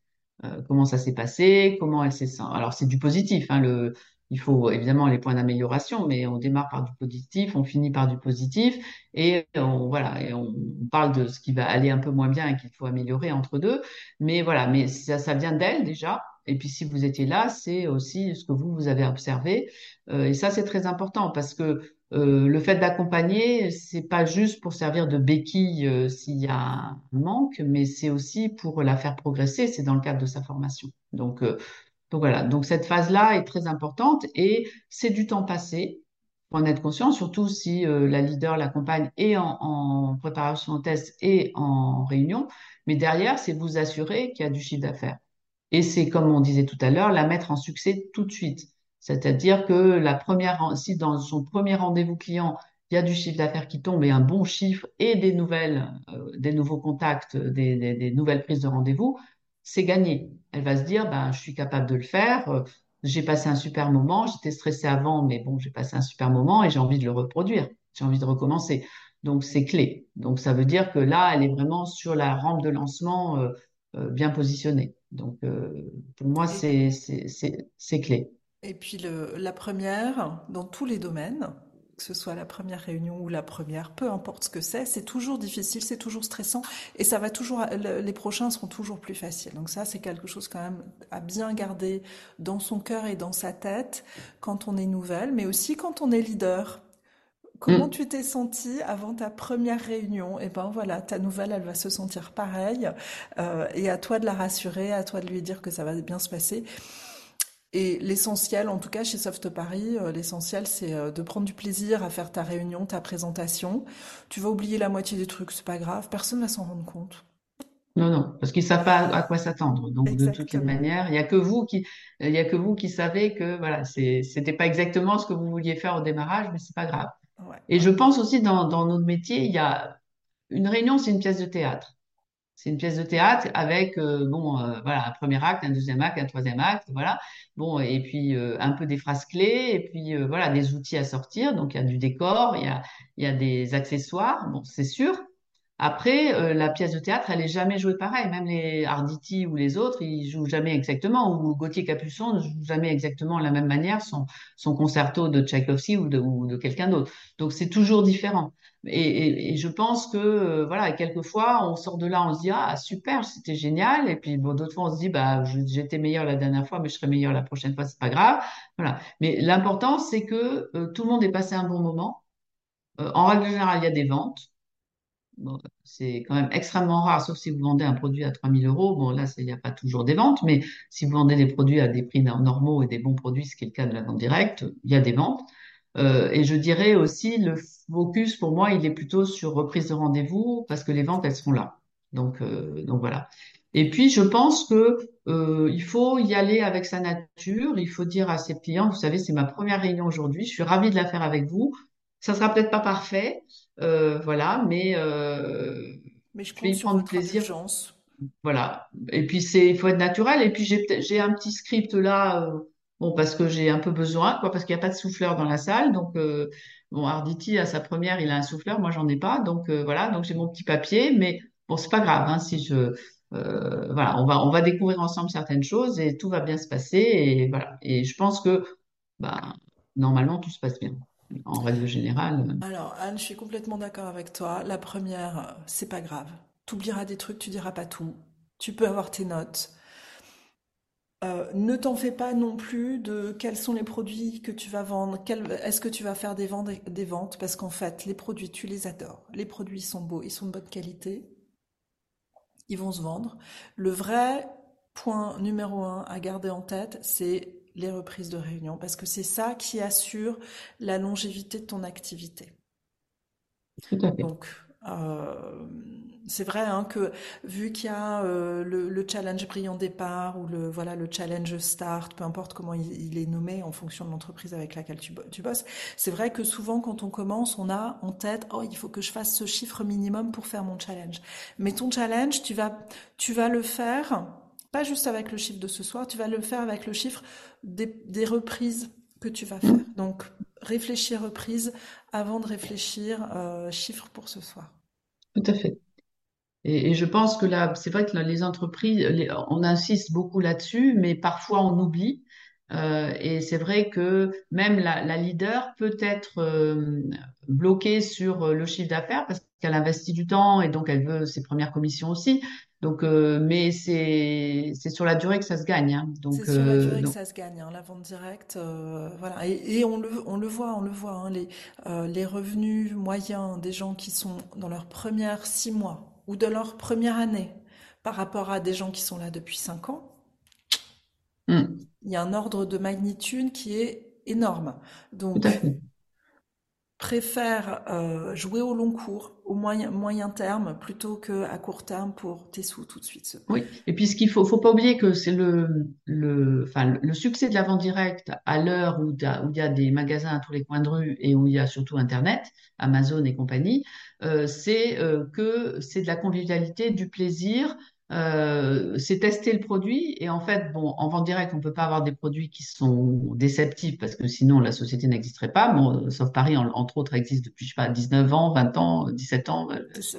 comment ça s'est passé, comment elle s'est sent. Alors, c'est du positif. Hein, le, il faut évidemment les points d'amélioration, mais on démarre par du positif, on finit par du positif, et on, voilà, et on parle de ce qui va aller un peu moins bien et qu'il faut améliorer entre deux. Mais voilà, mais ça, ça vient d'elle déjà. Et puis si vous étiez là, c'est aussi ce que vous vous avez observé. Euh, et ça, c'est très important parce que euh, le fait d'accompagner, c'est pas juste pour servir de béquille euh, s'il y a un manque, mais c'est aussi pour la faire progresser. C'est dans le cadre de sa formation. Donc euh, donc voilà, donc cette phase-là est très importante et c'est du temps passé pour en être conscient, surtout si euh, la leader l'accompagne et en, préparation au test et en réunion. Mais derrière, c'est vous assurer qu'il y a du chiffre d'affaires. Et c'est comme on disait tout à l'heure, la mettre en succès tout de suite. C'est-à-dire que la première, si dans son premier rendez-vous client, il y a du chiffre d'affaires qui tombe et un bon chiffre et des nouvelles, euh, des nouveaux contacts, des nouvelles prises de rendez-vous, c'est gagné. Elle va se dire, ben, je suis capable de le faire. Euh, j'ai passé un super moment. J'étais stressée avant, mais bon, j'ai passé un super moment et j'ai envie de le reproduire. J'ai envie de recommencer. Donc, c'est clé. Donc, ça veut dire que là, elle est vraiment sur la rampe de lancement euh, euh, bien positionnée. Donc, pour moi, c'est clé. Et puis, le, la première, dans tous les domaines, que ce soit la première réunion ou la première, peu importe ce que c'est, c'est toujours difficile, c'est toujours stressant et ça va toujours, les prochains seront toujours plus faciles. Donc ça, c'est quelque chose quand même à bien garder dans son cœur et dans sa tête quand on est nouvelle, mais aussi quand on est leader. Comment mm. tu t'es senti avant ta première réunion? Et eh ben voilà, ta nouvelle, elle va se sentir pareille. Euh, et à toi de la rassurer, à toi de lui dire que ça va bien se passer. Et l'essentiel, en tout cas chez Soft Paris, euh, l'essentiel c'est euh, de prendre du plaisir à faire ta réunion, ta présentation. Tu vas oublier la moitié des trucs, c'est pas grave, personne va s'en rendre compte. Non, non, parce qu'ils savent pas à quoi s'attendre. Donc de toutes les manières, il y a que vous qui, il y a que vous qui savez que voilà, c'est, c'était pas exactement ce que vous vouliez faire au démarrage, mais c'est pas grave. Et je pense aussi dans, dans notre métier, il y a une réunion, c'est une pièce de théâtre. C'est une pièce de théâtre avec euh, bon euh, voilà un premier acte, un deuxième acte, un troisième acte, voilà. Bon et puis euh, un peu des phrases clés et puis voilà des outils à sortir. Donc il y a du décor, il y a il y a des accessoires. Bon c'est sûr. Après la pièce de théâtre, elle est jamais jouée pareil. Même les Arditi ou les autres, ils jouent jamais exactement. Ou Gauthier Capuçon ne joue jamais exactement de la même manière son son concerto de Tchaïkovski ou de ou de quelqu'un d'autre. Donc c'est toujours différent. Et, je pense que euh, voilà, quelquefois on sort de là, on se dit ah super, c'était génial. Et puis bon, d'autres fois on se dit bah j'étais meilleur la dernière fois, mais je serai meilleur la prochaine fois, c'est pas grave. Voilà. Mais l'important c'est que euh, tout le monde ait passé un bon moment. Euh, en règle générale, il y a des ventes. C'est quand même extrêmement rare, sauf si vous vendez un produit à 3000 euros. Bon, là, il n'y a pas toujours des ventes, mais si vous vendez des produits à des prix normaux et des bons produits, ce qui est le cas de la vente directe, il y a des ventes. Euh, et je dirais aussi, le focus pour moi, il est plutôt sur reprise de rendez-vous parce que les ventes, elles seront là. Donc, euh, donc voilà. Et puis, je pense que euh, il faut y aller avec sa nature. Il faut dire à ses clients, vous savez, c'est ma première réunion aujourd'hui. Je suis ravie de la faire avec vous. Ça sera peut-être pas parfait, voilà, mais mais je sur votre plaisir. Voilà. Et puis c'est, il faut être naturel. Et puis j'ai j'ai un petit script là Bon, parce que j'ai un peu besoin, quoi, parce qu'il n'y a pas de souffleur dans la salle. Donc, euh, bon, Arditi, à sa première, il a un souffleur, moi, j'en ai pas. Donc, euh, voilà, donc j'ai mon petit papier, mais bon, c'est pas grave, hein, si je, euh, voilà, on va, on va découvrir ensemble certaines choses et tout va bien se passer. Et voilà. Et je pense que, bah, normalement, tout se passe bien. En règle générale. Alors, Anne, je suis complètement d'accord avec toi. La première, c'est pas grave. Tu oublieras des trucs, tu diras pas tout. Tu peux avoir tes notes. Euh, ne t'en fais pas non plus de quels sont les produits que tu vas vendre, est-ce que tu vas faire des ventes, des ventes? Parce qu'en fait, les produits, tu les adores. Les produits sont beaux, ils sont de bonne qualité, ils vont se vendre. Le vrai point numéro un à garder en tête, c'est les reprises de réunion parce que c'est ça qui assure la longévité de ton activité. Donc, euh, C'est vrai hein, que vu qu'il y a euh, le, le challenge brillant départ ou le voilà le challenge start, peu importe comment il, il est nommé en fonction de l'entreprise avec laquelle tu, tu bosses, c'est vrai que souvent quand on commence, on a en tête oh il faut que je fasse ce chiffre minimum pour faire mon challenge. Mais ton challenge, tu vas tu vas le faire pas juste avec le chiffre de ce soir, tu vas le faire avec le chiffre des, reprises que tu vas faire. Donc réfléchir reprise avant de réfléchir euh, chiffre pour ce soir. Tout à fait. Et, je pense que là, c'est vrai que les entreprises, on insiste beaucoup là-dessus, mais parfois on oublie. Euh, et c'est vrai que même la, leader peut être euh, bloquée sur le chiffre d'affaires parce qu'elle investit du temps et donc elle veut ses premières commissions aussi. Donc, euh, mais c'est sur la durée que ça se gagne. Hein. Donc, c'est sur la durée que ça se gagne, hein, la vente directe. voilà. Et, et, on le on le voit, on le voit. Hein, les les revenus moyens des gens qui sont dans leurs premières six mois ou de leur première année par rapport à des gens qui sont là depuis cinq ans, hmm. il y a un ordre de magnitude qui est énorme. Donc, préfère euh, jouer au long cours, au moyen, moyen terme, plutôt qu'à court terme pour tes sous tout de suite. Oui, et puis ce qu'il faut, faut pas oublier que c'est le, le, le succès de la vente directe à l'heure où, où il y a des magasins à tous les coins de rue et où il y a surtout Internet, Amazon et compagnie, euh, c'est euh, que c'est de la convivialité, du plaisir, euh, c'est tester le produit et en fait, bon, en vente directe, on peut pas avoir des produits qui sont déceptifs parce que sinon la société n'existerait pas. Bon, sauf Paris, entre autres, existe depuis je sais pas 19 ans, 20 ans, 17 ans,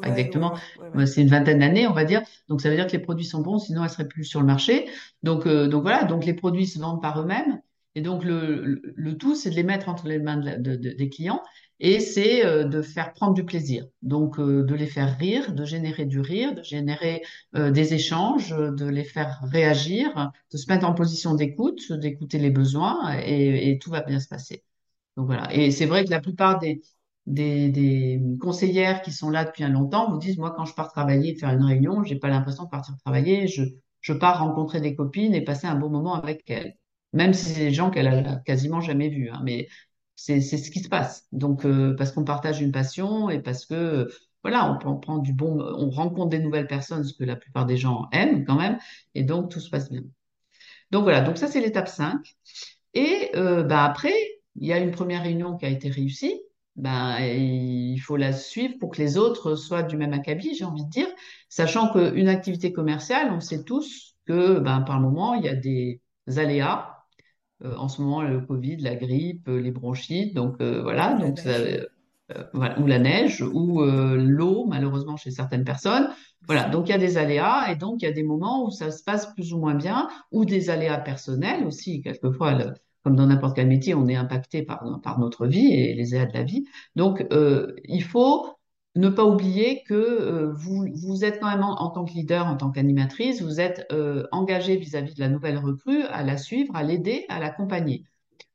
exactement. c'est une vingtaine d'années, on va dire. Donc ça veut dire que les produits sont bons, sinon elles seraient plus sur le marché. Donc donc voilà, donc les produits se vendent par eux-mêmes et donc le, le, tout, c'est de les mettre entre les mains des clients et c'est euh, de faire prendre du plaisir. Donc euh, de les faire rire, de générer du rire, de générer euh, des échanges, de les faire réagir, de se mettre en position d'écoute, d'écouter les besoins et, tout va bien se passer. Donc voilà. Et c'est vrai que la plupart des, des, des, conseillères qui sont là depuis un longtemps vous disent moi quand je pars travailler faire une réunion j'ai pas l'impression de partir travailler je, je pars rencontrer des copines et passer un bon moment avec elles même si c'est des gens qu'elle a quasiment jamais vus hein. mais c'est ce qui se passe. Donc, euh, parce qu'on partage une passion et parce que, voilà, on, prend du bon, on rencontre des nouvelles personnes, ce que la plupart des gens aiment quand même, et donc tout se passe bien. Donc voilà, donc ça c'est l'étape 5. Et euh, bah, après, il y a une première réunion qui a été réussie. Ben, il faut la suivre pour que les autres soient du même acabit, j'ai envie de dire, sachant qu'une activité commerciale, on sait tous que ben, par moment, il y a des aléas en ce moment le Covid, la grippe, euh, les bronchites, donc euh, voilà, donc voilà, ou la neige, ou l'eau, malheureusement chez certaines personnes. Voilà, donc il y a des aléas et donc il y a des moments où ça se passe plus ou moins bien, ou des aléas personnels aussi, quelquefois. comme dans n'importe quel métier, on est impacté par, par notre vie et les aléas de la vie. Donc, il faut ne pas oublier que euh, vous, êtes quand même en, tant que leader, en tant qu'animatrice, vous êtes euh, engagé vis-à-vis de la nouvelle recrue à la suivre, à l'aider, à l'accompagner.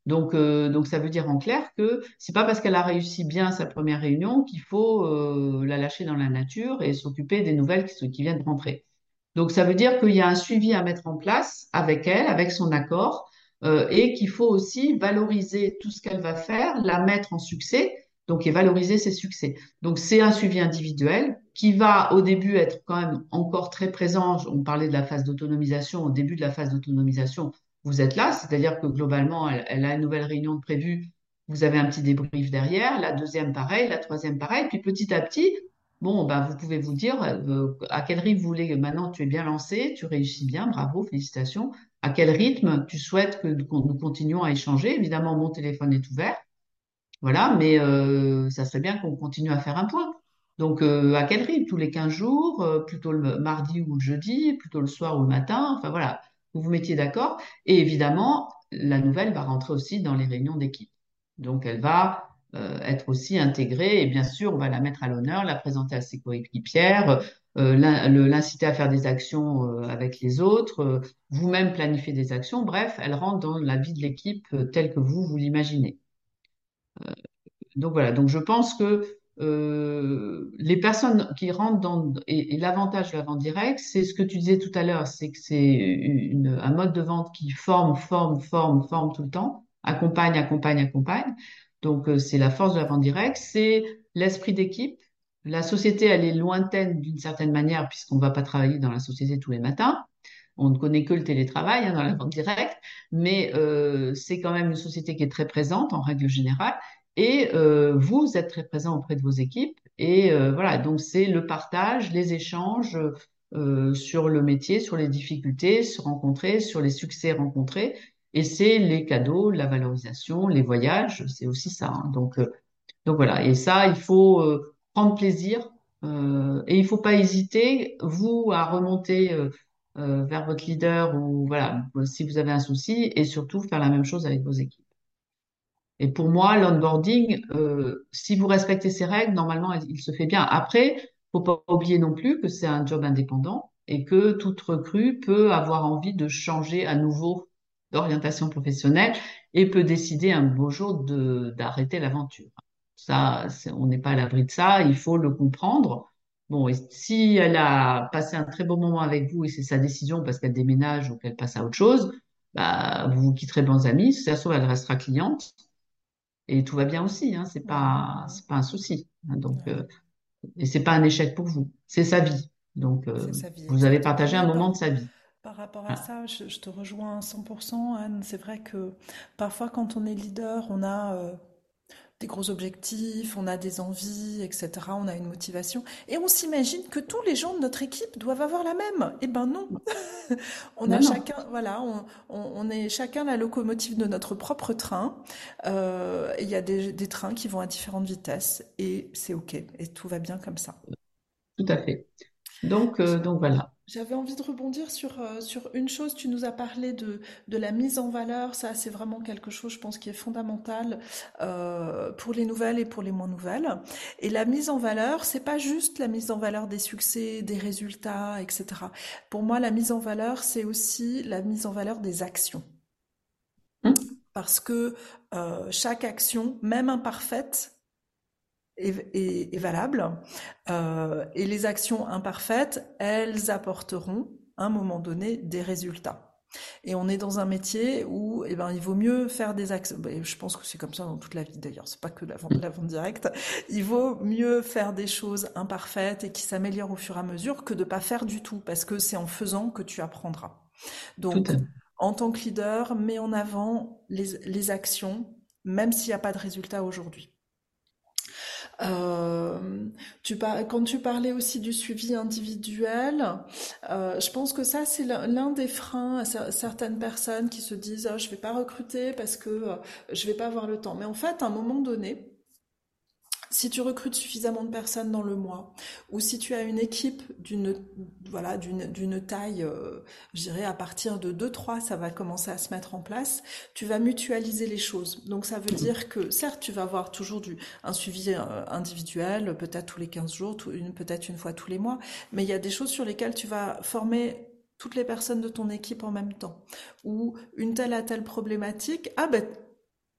Donc, euh, donc ça veut dire en clair que c'est pas parce qu'elle a réussi bien sa première réunion qu'il faut la lâcher dans la nature et s'occuper des nouvelles qui, qui viennent rentrer. Donc ça veut dire qu'il y a un suivi à mettre en place avec elle, avec son accord, et qu'il faut aussi valoriser tout ce qu'elle va faire, la mettre en succès donc et valoriser ses succès. Donc c'est un suivi individuel qui va au début être quand même encore très présent. On parlait de la phase d'autonomisation. Au début de la phase d'autonomisation, vous êtes là, c'est-à-dire que globalement, elle, a une nouvelle réunion de prévue. Vous avez un petit débrief derrière, la deuxième pareil, la troisième pareil, puis petit à petit, bon, ben vous pouvez vous dire euh, à quel rythme vous voulez. Maintenant, tu es bien lancé, tu réussis bien, bravo, félicitations. À quel rythme tu souhaites que nous continuions à échanger? Évidemment, mon téléphone est ouvert. Voilà, mais euh, ça serait bien qu'on continue à faire un point. Donc, euh, à quel rythme? Tous les 15 jours, euh, plutôt le mardi ou le jeudi, plutôt le soir ou le matin, enfin voilà, vous vous mettiez d'accord. Et évidemment, la nouvelle va rentrer aussi dans les réunions d'équipe. Donc, elle va être aussi intégrée et bien sûr, on va la mettre à l'honneur, la présenter à ses coéquipières, l'inciter à faire des actions avec les autres, vous-même planifier des actions. Bref, elle rentre dans la vie de l'équipe telle que vous, vous l'imaginez donc voilà, donc je pense que euh, les personnes qui rentrent dans et, l'avantage de la vente directe, c'est ce que tu disais tout à l'heure, c'est que c'est un mode de vente qui forme, forme, forme, forme tout le temps, accompagne, accompagne, accompagne. Donc euh, c'est la force de la vente directe, c'est l'esprit d'équipe, la société, elle est lointaine d'une certaine manière, puisqu'on ne va pas travailler dans la société tous les matins. On ne connaît que le télétravail hein, dans la vente directe, mais euh, c'est quand même une société qui est très présente en règle générale. Et euh, vous êtes très présent auprès de vos équipes. Et euh, voilà, donc c'est le partage, les échanges euh, sur le métier, sur les difficultés se rencontrer, sur les succès rencontrés. Et c'est les cadeaux, la valorisation, les voyages, c'est aussi ça. hein. Donc, donc voilà. Et ça, il faut prendre plaisir et il faut pas hésiter, vous, à remonter euh, vers votre leader ou voilà, si vous avez un souci, et surtout faire la même chose avec vos équipes. Et pour moi, l'onboarding, euh, si vous respectez ces règles, normalement, il, se fait bien. Après, faut pas oublier non plus que c'est un job indépendant et que toute recrue peut avoir envie de changer à nouveau d'orientation professionnelle et peut décider un beau jour d'arrêter l'aventure. Ça, on n'est pas à l'abri de ça, il faut le comprendre. Bon, et si elle a passé un très bon moment avec vous et c'est sa décision parce qu'elle déménage ou qu'elle passe à autre chose, bah, vous vous quitterez bons amis. Si ça se trouve, elle restera cliente et tout va bien aussi. Hein, c'est pas, c'est pas un souci. hein, donc, euh, et c'est pas un échec pour vous. C'est sa vie. Donc, euh, C'est sa vie, vous avez partagé un moment de sa vie. par rapport à ça, je, je te rejoins à 100%, Anne. C'est vrai que parfois, quand on est leader, on a euh, des gros objectifs, on a des envies, etc. On a une motivation. Et on s'imagine que tous les gens de notre équipe doivent avoir la même. Eh ben non. On a Non, chacun, voilà, on, on- on est chacun la locomotive de notre propre train. Euh, Il y a des, des trains qui vont à différentes vitesses. Et c'est OK. Et tout va bien comme ça. tout à fait. Donc, euh, donc voilà. J'avais envie de rebondir sur, euh, sur une chose. Tu nous as parlé de, de la mise en valeur. Ça, c'est vraiment quelque chose, je pense, qui est fondamental euh, pour les nouvelles et pour les moins nouvelles. Et la mise en valeur, c'est pas juste la mise en valeur des succès, des résultats, etc. Pour moi, la mise en valeur, c'est aussi la mise en valeur des actions. Hum, Parce que euh, chaque action, même imparfaite, est, est- est valable. Euh, et les actions imparfaites, elles apporteront à un moment donné des résultats. Et on est dans un métier où eh ben, il vaut mieux faire des actions. ben, Je pense que c'est comme ça dans toute la vie d'ailleurs, c'est pas que la vente, hum, la vente directe. Il vaut mieux faire des choses imparfaites et qui s'améliorent au fur et à mesure que de pas faire du tout, parce que c'est en faisant que tu apprendras. Donc, en tant que leader, mets en avant les, les actions, même s'il n'y a pas de résultat aujourd'hui. Euh, tu quand tu parlais aussi du suivi individuel, euh, je pense que ça, c'est l'un des freins à cer- certaines personnes qui se disent Ah, je vais pas recruter parce que euh, je vais pas avoir le temps. Mais en fait, à un moment donné, si tu recrutes suffisamment de personnes dans le mois, ou si tu as une équipe d'une voilà, d'une taille, euh, je dirais à partir de deux trois, ça va commencer à se mettre en place, tu vas mutualiser les choses. Donc ça veut dire que certes, tu vas avoir toujours du, un suivi euh, individuel, peut-être tous les 15 jours, peut-être une fois tous les mois, mais il y a des choses sur lesquelles tu vas former toutes les personnes de ton équipe en même temps. Ou une telle a telle problématique, ah ben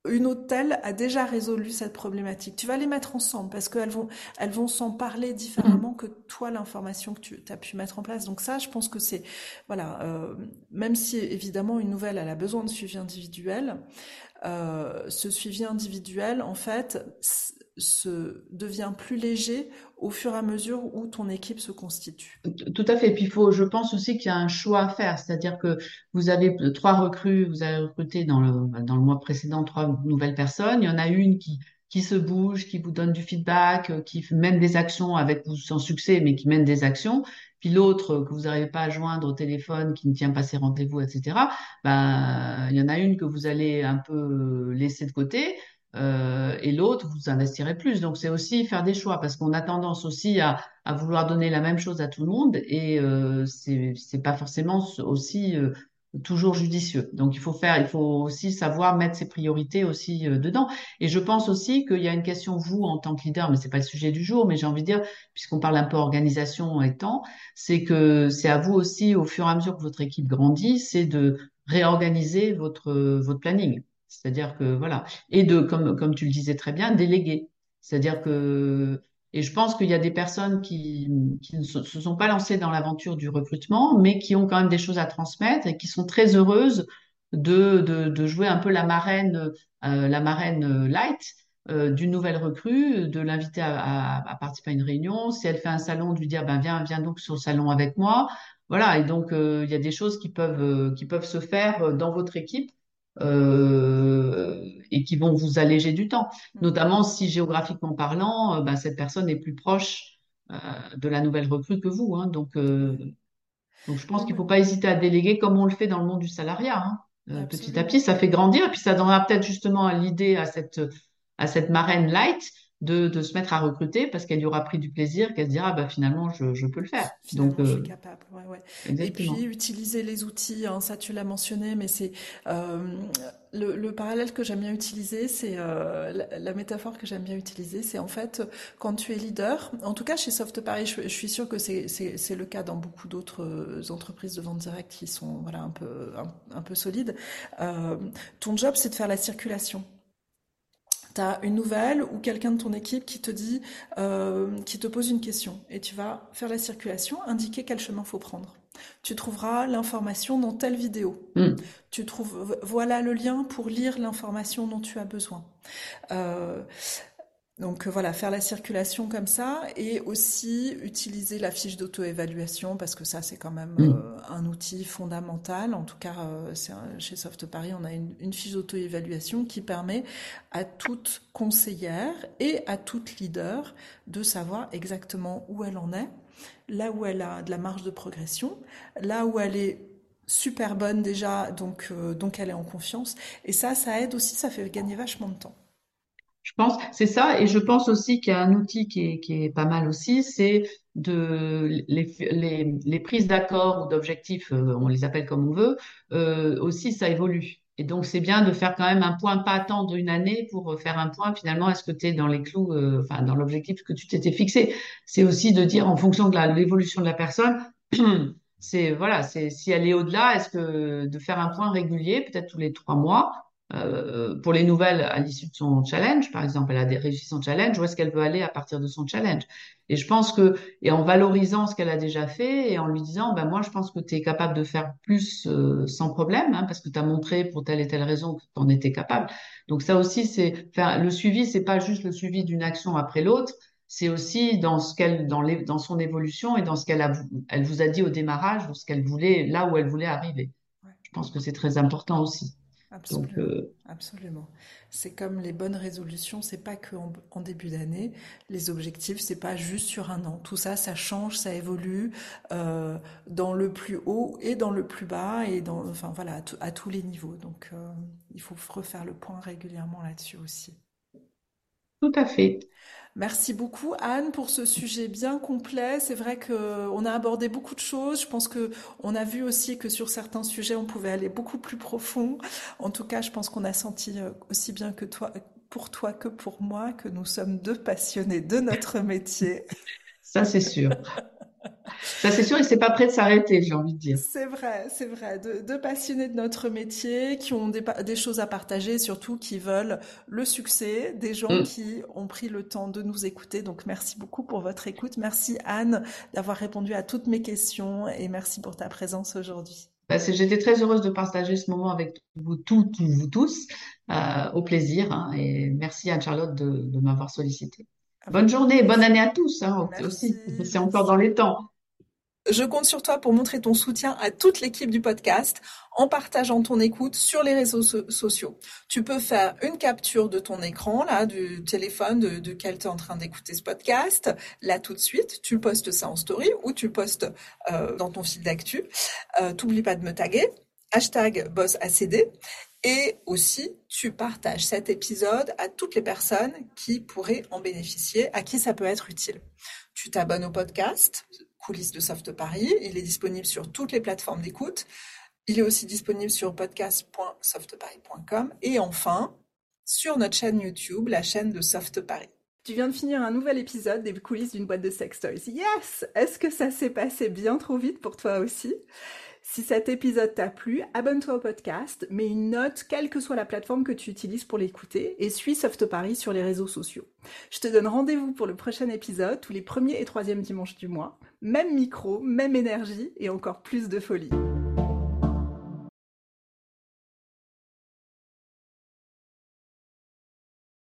une autre telle a déjà résolu cette problématique. Tu vas les mettre ensemble parce qu'elles vont, elles vont s'en parler différemment que toi, l'information que tu as pu mettre en place. Donc ça, je pense que c'est, voilà, euh, même si évidemment une nouvelle, elle a besoin de suivi individuel, euh, ce suivi individuel, en fait, se devient plus léger au fur et à mesure où ton équipe se constitue. Tout à fait. Et puis, faut, je pense aussi qu'il y a un choix à faire. C'est-à-dire que vous avez trois recrues, vous avez recruté dans le, dans le mois précédent trois nouvelles personnes. Il y en a une qui, qui se bouge, qui vous donne du feedback, euh, qui mène des actions avec vous sans succès, mais qui mène des actions. Puis l'autre que vous n'arrivez pas à joindre au téléphone, qui ne tient pas ses rendez-vous, etc. Ben, il y en a une que vous allez un peu laisser de côté. Euh, et l'autre, vous investirez plus. Donc, c'est aussi faire des choix parce qu'on a tendance aussi à, à vouloir donner la même chose à tout le monde et euh, c'est pas forcément aussi euh, toujours judicieux. Donc il faut faire, il faut aussi savoir mettre ses priorités aussi euh, dedans. Et je pense aussi qu'il y a une question vous en tant que leader, mais c'est pas le sujet du jour, mais j'ai envie de dire puisqu'on parle un peu organisation et temps, c'est que c'est à vous aussi au fur et à mesure que votre équipe grandit, c'est de réorganiser votre votre planning. C'est-à-dire que voilà et de comme comme tu le disais très bien déléguer. C'est-à-dire que et je pense qu'il y a des personnes qui, qui ne se, sont pas lancées dans l'aventure du recrutement, mais qui ont quand même des choses à transmettre et qui sont très heureuses de, de, de jouer un peu la marraine, euh, la marraine euh, light. d'une nouvelle recrue, de l'inviter à, à, participer à une réunion. Si elle fait un salon, de lui dire ben viens, viens donc sur le salon avec moi. Voilà, et donc il y a des choses qui peuvent qui peuvent se faire dans votre équipe euh, et qui vont vous alléger du temps. Mm. Notamment si géographiquement parlant, ben, cette personne est plus proche euh, de la nouvelle recrue que vous. Hein. donc, donc je pense qu'il ne faut pas hésiter à déléguer comme on le fait dans le monde du salariat. Hein. petit à petit, ça fait grandir, et puis ça donnera peut-être justement l'idée à cette, à cette marraine light de, de, se mettre à recruter parce qu'elle y aura pris du plaisir, qu'elle se dira bah finalement je, je peux le faire. Donc je suis euh, capable. Ouais, ouais. Et puis utiliser les outils, hein, ça tu l'as mentionné, mais c'est euh, le, le, parallèle que j'aime bien utiliser, c'est euh, la, la, métaphore que j'aime bien utiliser, c'est en fait quand tu es leader. En tout cas chez Soft Paris, je, je suis sûre que c'est le cas dans beaucoup d'autres entreprises de vente directe qui sont voilà un peu un, un peu solides. Ton job c'est de faire la circulation tu as une nouvelle ou quelqu'un de ton équipe qui te dit, euh, qui te pose une question et tu vas faire la circulation, indiquer quel chemin faut prendre. Tu trouveras l'information dans telle vidéo. Hmm. Tu trouves, voilà le lien pour lire l'information dont tu as besoin. Euh, donc euh, voilà, faire la circulation comme ça et aussi utiliser la fiche d'auto-évaluation parce que ça c'est quand même mm. euh, un outil fondamental. En tout cas, euh, chez Soft Paris, on a une, fiche d'auto-évaluation qui permet à toute conseillère et à toute leader de savoir exactement où elle en est, là où elle a de la marge de progression, là où elle est super bonne déjà, donc, donc elle est en confiance. Et ça, ça aide aussi, ça fait gagner vachement de temps. Je pense, c'est ça, et je pense aussi qu'il y a un outil qui est, qui est pas mal aussi, c'est de les, les, les prises d'accord ou d'objectifs, euh, on les appelle comme on veut, euh, aussi ça évolue. Et donc c'est bien de faire quand même un point, pas attendre une année pour faire un point. Finalement, est-ce que tu es dans les clous, euh, enfin dans l'objectif que tu t'étais fixé C'est aussi de dire en fonction de l'évolution de la personne. c'est voilà, c'est si elle est au-delà, est-ce que de faire un point régulier, peut-être tous les trois mois, euh, pour les nouvelles à l'issue de son challenge, par exemple, elle a réussi son challenge, où est-ce qu'elle veut aller à partir de son challenge? Et je pense que, et en valorisant ce qu'elle a déjà fait, et en lui disant, ben moi, je pense que tu es capable de faire plus euh, sans problème, hein, parce que tu as montré pour telle et telle raison que tu en étais capable. Donc ça aussi, c'est, enfin, le suivi, c'est pas juste le suivi d'une action après l'autre, c'est aussi dans ce qu'elle, dans, les, dans son évolution et dans ce qu'elle a, elle vous a dit au démarrage, ou ce qu'elle voulait, là où elle voulait arriver. Je pense que c'est très important aussi. Absolument. Euh, Absolument. C'est comme les bonnes résolutions, c'est pas que en, début d'année. Les objectifs, c'est pas juste sur un an. Tout ça, ça change, ça évolue euh, dans le plus haut et dans le plus bas et dans, enfin voilà, à, tous les niveaux. Donc, euh, il faut refaire le point régulièrement là-dessus aussi. Tout à fait. Merci beaucoup Anne pour ce sujet bien complet. C'est vrai qu'on a abordé beaucoup de choses. Je pense que on a vu aussi que sur certains sujets on pouvait aller beaucoup plus profond. En tout cas, je pense qu'on a senti euh, aussi bien que toi, pour toi que pour moi, que nous sommes deux passionnés de notre métier. Ça c'est sûr. Ça, c'est sûr, et c'est pas prêt de s'arrêter, j'ai envie de dire. C'est vrai, c'est vrai. De, passionnés de notre métier, qui ont des, choses à partager, surtout qui veulent le succès, des gens mm. qui ont pris le temps de nous écouter. Donc, merci beaucoup pour votre écoute. Merci Anne d'avoir répondu à toutes mes questions et merci pour ta présence aujourd'hui. Bah, j'étais très heureuse de partager ce moment avec vous toutes, vous tous, euh, au plaisir. Hein, et merci Anne-Charlotte de, m'avoir sollicité. Bonne journée, bonne année à tous hein, aussi. C'est encore dans les temps. Je compte sur toi pour montrer ton soutien à toute l'équipe du podcast en partageant ton écoute sur les réseaux sociaux. Tu peux faire une capture de ton écran, là, du téléphone de, de tu es en train d'écouter ce podcast, là tout de suite, tu postes ça en story ou tu postes euh, dans ton fil d'actu. Euh, T'oublie pas de me taguer, hashtag bossACD. Et aussi, tu partages cet épisode à toutes les personnes qui pourraient en bénéficier, à qui ça peut être utile. Tu t'abonnes au podcast, coulisses de Soft Paris. Il est disponible sur toutes les plateformes d'écoute. Il est aussi disponible sur podcast.softparis.com et enfin sur notre chaîne YouTube, la chaîne de Soft Paris. Tu viens de finir un nouvel épisode des coulisses d'une boîte de sex toys. Yes Est-ce que ça s'est passé bien trop vite pour toi aussi? Si cet épisode t'a plu, abonne-toi au podcast, mets une note, quelle que soit la plateforme que tu utilises pour l'écouter, et suis Soft Paris sur les réseaux sociaux. Je te donne rendez-vous pour le prochain épisode, tous les premiers et troisièmes dimanches du mois. Même micro, même énergie, et encore plus de folie.